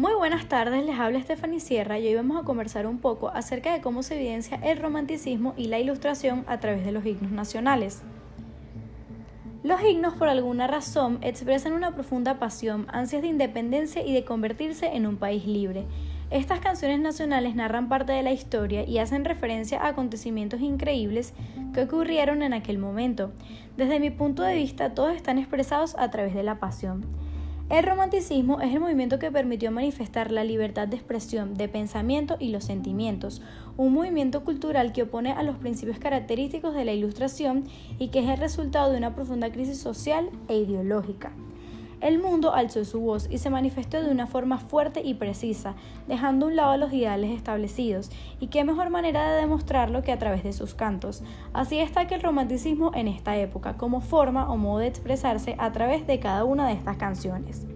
Muy buenas tardes, les habla Stephanie Sierra y hoy vamos a conversar un poco acerca de cómo se evidencia el romanticismo y la ilustración a través de los himnos nacionales. Los himnos por alguna razón expresan una profunda pasión, ansias de independencia y de convertirse en un país libre. Estas canciones nacionales narran parte de la historia y hacen referencia a acontecimientos increíbles que ocurrieron en aquel momento. Desde mi punto de vista, todos están expresados a través de la pasión. El romanticismo es el movimiento que permitió manifestar la libertad de expresión, de pensamiento y los sentimientos, un movimiento cultural que opone a los principios característicos de la ilustración y que es el resultado de una profunda crisis social e ideológica. El mundo alzó su voz y se manifestó de una forma fuerte y precisa, dejando a un lado los ideales establecidos, y qué mejor manera de demostrarlo que a través de sus cantos. Así destaca el romanticismo en esta época, como forma o modo de expresarse a través de cada una de estas canciones.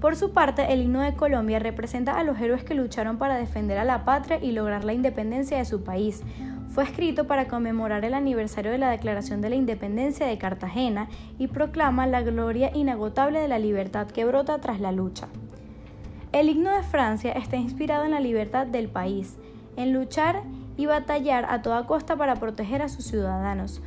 Por su parte, el himno de Colombia representa a los héroes que lucharon para defender a la patria y lograr la independencia de su país, fue escrito para conmemorar el aniversario de la Declaración de la Independencia de Cartagena y proclama la gloria inagotable de la libertad que brota tras la lucha. El himno de Francia está inspirado en la libertad del país, en luchar y batallar a toda costa para proteger a sus ciudadanos.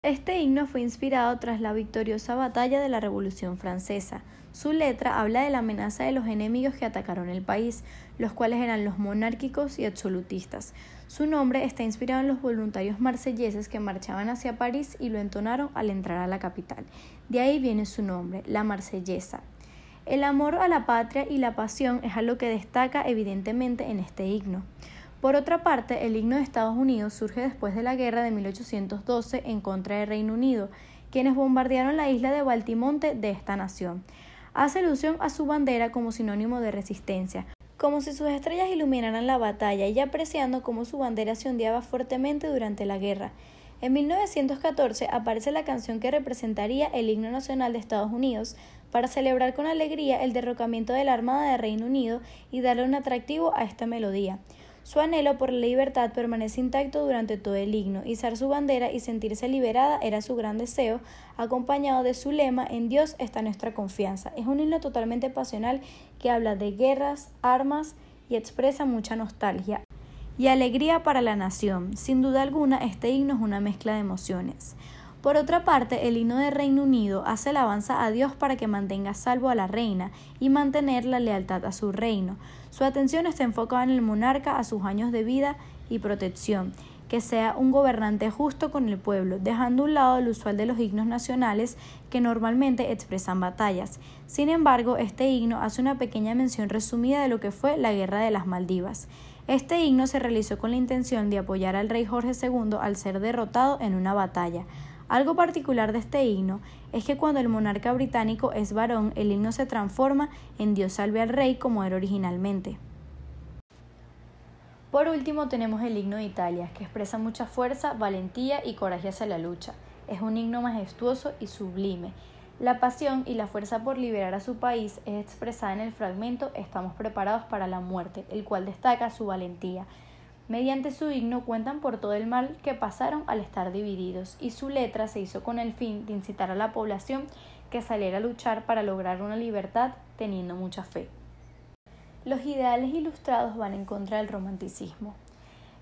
Este himno fue inspirado tras la victoriosa batalla de la Revolución Francesa. Su letra habla de la amenaza de los enemigos que atacaron el país, los cuales eran los monárquicos y absolutistas. Su nombre está inspirado en los voluntarios marselleses que marchaban hacia París y lo entonaron al entrar a la capital. De ahí viene su nombre, la marsellesa. El amor a la patria y la pasión es algo que destaca evidentemente en este himno. Por otra parte, el himno de Estados Unidos surge después de la guerra de 1812 en contra del Reino Unido, quienes bombardearon la isla de Baltimonte de esta nación. Hace alusión a su bandera como sinónimo de resistencia, como si sus estrellas iluminaran la batalla y apreciando cómo su bandera se ondeaba fuertemente durante la guerra. En 1914 aparece la canción que representaría el himno nacional de Estados Unidos para celebrar con alegría el derrocamiento de la Armada de Reino Unido y darle un atractivo a esta melodía. Su anhelo por la libertad permanece intacto durante todo el himno. Izar su bandera y sentirse liberada era su gran deseo, acompañado de su lema En Dios está nuestra confianza. Es un himno totalmente pasional que habla de guerras, armas y expresa mucha nostalgia y alegría para la nación. Sin duda alguna, este himno es una mezcla de emociones. Por otra parte, el himno de Reino Unido hace alabanza a Dios para que mantenga salvo a la reina y mantener la lealtad a su reino. Su atención está enfocada en el monarca a sus años de vida y protección, que sea un gobernante justo con el pueblo, dejando a un lado el usual de los himnos nacionales que normalmente expresan batallas. Sin embargo, este himno hace una pequeña mención resumida de lo que fue la Guerra de las Maldivas. Este himno se realizó con la intención de apoyar al rey Jorge II al ser derrotado en una batalla. Algo particular de este himno es que cuando el monarca británico es varón, el himno se transforma en Dios salve al rey como era originalmente. Por último tenemos el himno de Italia, que expresa mucha fuerza, valentía y coraje hacia la lucha. Es un himno majestuoso y sublime. La pasión y la fuerza por liberar a su país es expresada en el fragmento Estamos preparados para la muerte, el cual destaca su valentía. Mediante su himno cuentan por todo el mal que pasaron al estar divididos y su letra se hizo con el fin de incitar a la población que saliera a luchar para lograr una libertad teniendo mucha fe. Los ideales ilustrados van en contra del romanticismo.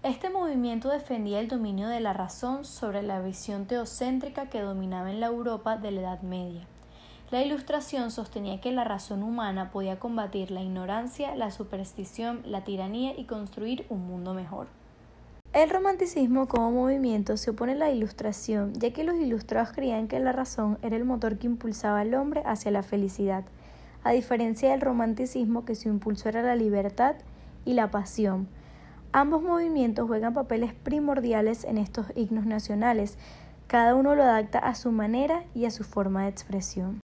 Este movimiento defendía el dominio de la razón sobre la visión teocéntrica que dominaba en la Europa de la Edad Media. La ilustración sostenía que la razón humana podía combatir la ignorancia, la superstición, la tiranía y construir un mundo mejor. El romanticismo como movimiento se opone a la ilustración, ya que los ilustrados creían que la razón era el motor que impulsaba al hombre hacia la felicidad, a diferencia del romanticismo que su impulso era la libertad y la pasión. Ambos movimientos juegan papeles primordiales en estos himnos nacionales, cada uno lo adapta a su manera y a su forma de expresión.